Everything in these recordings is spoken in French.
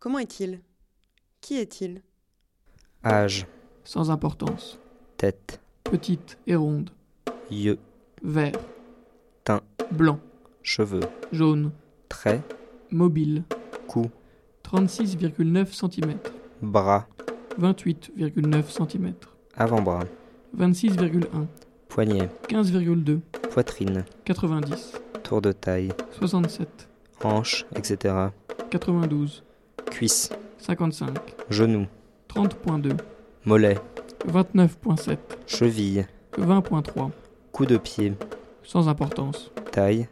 Comment est-il? Qui est-il? Âge, Sans importance. tête, Petite et ronde. yeux, Vert. Teint. Blanc. cheveux, Jaune. traits, Mobile. cou, 36,9 cm. bras, 28,9 cm. avant-bras, 26,1. poignet, 15,2. poitrine, 90. tour de taille, 67. hanche, etc. 92. Cuisse, 55. genou, 30.2. mollet, 29.7. cheville, 20.3. coup de pied, Sans importance. taille,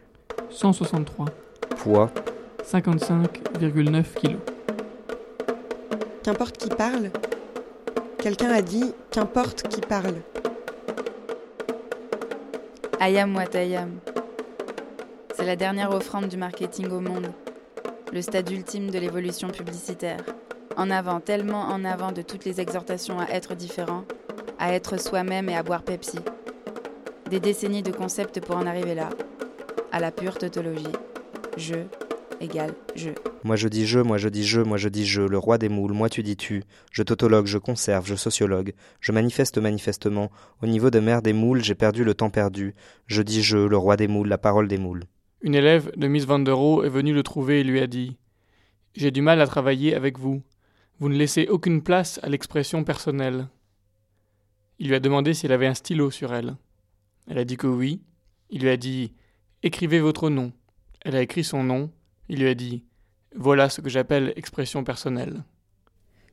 163. poids, 55,9 kg. Qu'importe qui parle Quelqu'un a dit qu'importe qui parle. Ayam Watayam. C'est la dernière offrande du marketing au monde. Le stade ultime de l'évolution publicitaire. En avant, tellement en avant de toutes les exhortations à être différent, à être soi-même et à boire Pepsi. Des décennies de concepts pour en arriver là. À la pure tautologie. Je égale je. Moi je dis je, moi je dis je, moi je dis je, le roi des moules, moi tu dis tu, je tautologue, je conserve, je sociologue, je manifeste manifestement, au niveau de mer des moules, j'ai perdu le temps perdu, je dis je, le roi des moules, la parole des moules. Une élève de Miss Van der est venue le trouver et lui a dit J'ai du mal à travailler avec vous. Vous ne laissez aucune place à l'expression personnelle. Il lui a demandé si elle avait un stylo sur elle. Elle a dit que oui. Il lui a dit Écrivez votre nom. Elle a écrit son nom. Il lui a dit Voilà ce que j'appelle expression personnelle.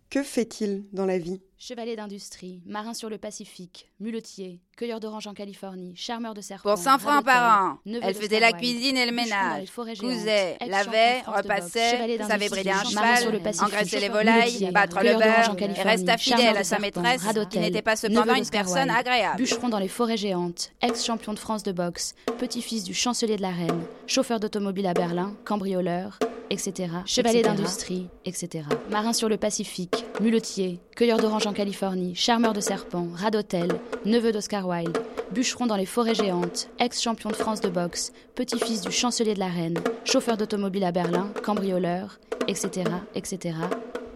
Que fait-il dans la vie? Chevalier d'industrie, marin sur le Pacifique, muletier, cueilleur d'oranges en Californie, charmeur de serpents. Pour 100 francs par an. Elle faisait la cuisine et le ménage. Cousait, lavait, repassait, savait brider un cheval, engraisser les volailles, battre le beurre, en et Californie, resta fidèle à sa maîtresse, qui n'était pas cependant une personne agréable. Bûcheron dans les forêts géantes, ex-champion de France de boxe, petit-fils du chancelier de la reine, chauffeur d'automobile à Berlin, cambrioleur, etc. Chevalier d'industrie, etc. Marin sur le Pacifique, muletier, cueilleur d'oranges en Californie, charmeur de serpents, radotel, neveu d'Oscar Wilde, bûcheron dans les forêts géantes, ex-champion de France de boxe, petit-fils du chancelier de la reine, chauffeur d'automobile à Berlin, cambrioleur, etc., etc.,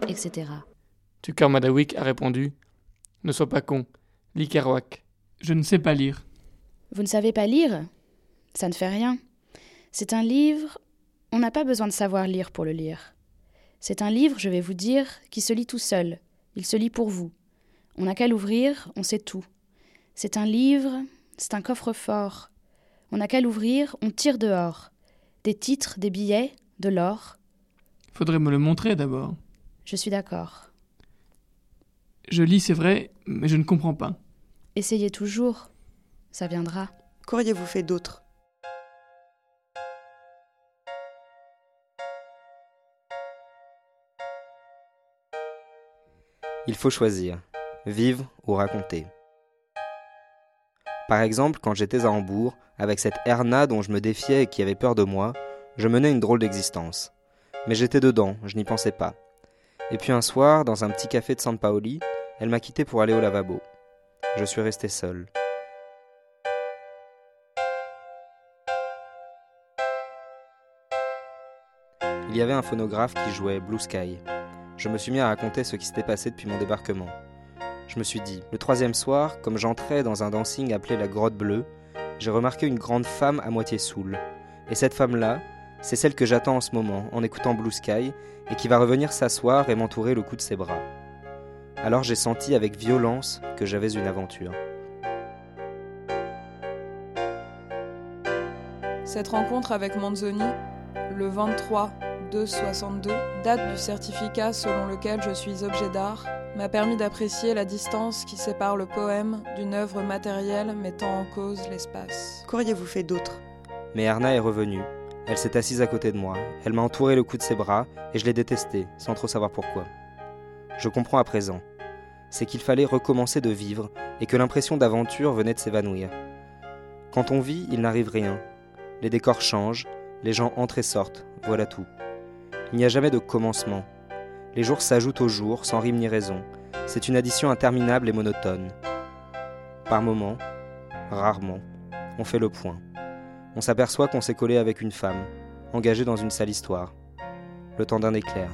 etc. Tucker Madawick a répondu Ne sois pas con. Lis Kerouac. Je ne sais pas lire. Vous ne savez pas lire? Ça ne fait rien. C'est un livre, on n'a pas besoin de savoir lire pour le lire. C'est un livre, je vais vous dire, qui se lit tout seul. Il se lit pour vous. On n'a qu'à l'ouvrir, on sait tout. C'est un livre, c'est un coffre-fort. On n'a qu'à l'ouvrir, on tire dehors. Des titres, des billets, de l'or. Faudrait me le montrer d'abord. Je suis d'accord. Je lis, c'est vrai, mais je ne comprends pas. Essayez toujours. Ça viendra. Qu'auriez-vous fait d'autre? Il faut choisir, vivre ou raconter. Par exemple, quand j'étais à Hambourg, avec cette Erna dont je me défiais et qui avait peur de moi, je menais une drôle d'existence. Mais j'étais dedans, je n'y pensais pas. Et puis un soir, dans un petit café de San Paoli, elle m'a quitté pour aller au lavabo. Je suis resté seul. Il y avait un phonographe qui jouait Blue Sky. Je me suis mis à raconter ce qui s'était passé depuis mon débarquement. Je me suis dit, le troisième soir, comme j'entrais dans un dancing appelé la Grotte Bleue, j'ai remarqué une grande femme à moitié saoule. Et cette femme-là, c'est celle que j'attends en ce moment, en écoutant Blue Sky, et qui va revenir s'asseoir et m'entourer le cou de ses bras. Alors j'ai senti avec violence que j'avais une aventure. Cette rencontre avec Manzoni, le 23 2 62, date du certificat selon lequel je suis objet d'art, m'a permis d'apprécier la distance qui sépare le poème d'une œuvre matérielle mettant en cause l'espace. Qu'auriez-vous fait d'autre? Mais Erna est revenue. Elle s'est assise à côté de moi. Elle m'a entouré le cou de ses bras et je l'ai détestée, sans trop savoir pourquoi. Je comprends à présent. C'est qu'il fallait recommencer de vivre et que l'impression d'aventure venait de s'évanouir. Quand on vit, il n'arrive rien. Les décors changent, les gens entrent et sortent, voilà tout. Il n'y a jamais de commencement. Les jours s'ajoutent aux jours, sans rime ni raison. C'est une addition interminable et monotone. Par moments, rarement, on fait le point. On s'aperçoit qu'on s'est collé avec une femme, engagée dans une sale histoire. Le temps d'un éclair.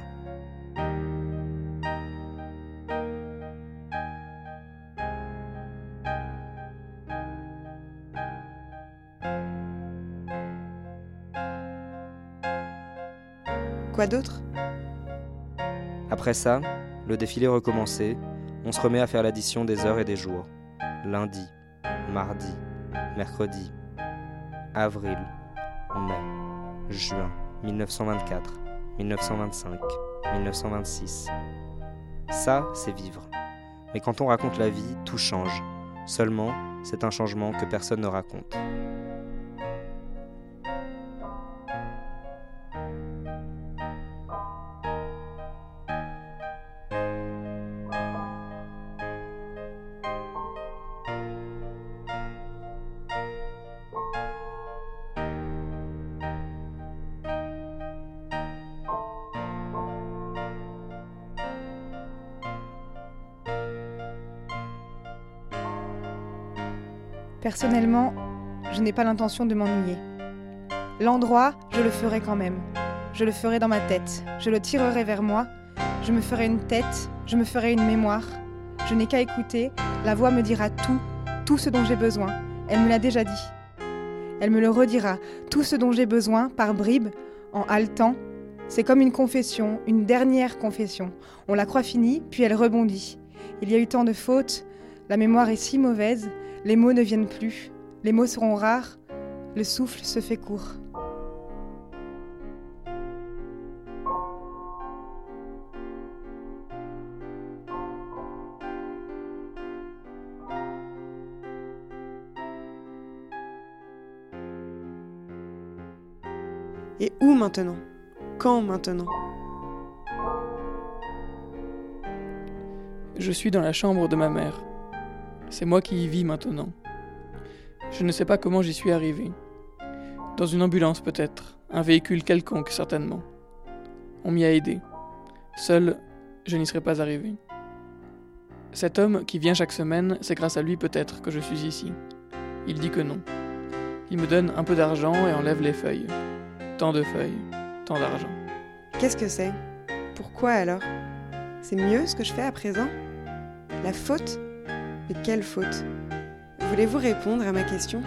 Quoi d'autre? Après ça, le défilé recommençait, on se remet à faire l'addition des heures et des jours. Lundi, mardi, mercredi, avril, mai, juin, 1924, 1925, 1926. Ça, c'est vivre. Mais quand on raconte la vie, tout change. Seulement, c'est un changement que personne ne raconte. Personnellement, je n'ai pas l'intention de m'ennuyer. L'endroit, je le ferai quand même. Je le ferai dans ma tête. Je le tirerai vers moi. Je me ferai une tête. Je me ferai une mémoire. Je n'ai qu'à écouter. La voix me dira tout, tout ce dont j'ai besoin. Elle me l'a déjà dit. Elle me le redira. Tout ce dont j'ai besoin, par bribes, en haletant. C'est comme une confession, une dernière confession. On la croit finie, puis elle rebondit. Il y a eu tant de fautes. La mémoire est si mauvaise. Les mots ne viennent plus, les mots seront rares, le souffle se fait court. Et où maintenant? Quand maintenant? Je suis dans la chambre de ma mère. C'est moi qui y vis maintenant. Je ne sais pas comment j'y suis arrivé. Dans une ambulance peut-être, un véhicule quelconque certainement. On m'y a aidé. Seul, je n'y serais pas arrivé. Cet homme qui vient chaque semaine, c'est grâce à lui peut-être que je suis ici. Il dit que non. Il me donne un peu d'argent et enlève les feuilles. Tant de feuilles, tant d'argent. Qu'est-ce que c'est? Pourquoi alors? C'est mieux ce que je fais à présent? La faute? Mais quelle faute. Voulez-vous répondre à ma question?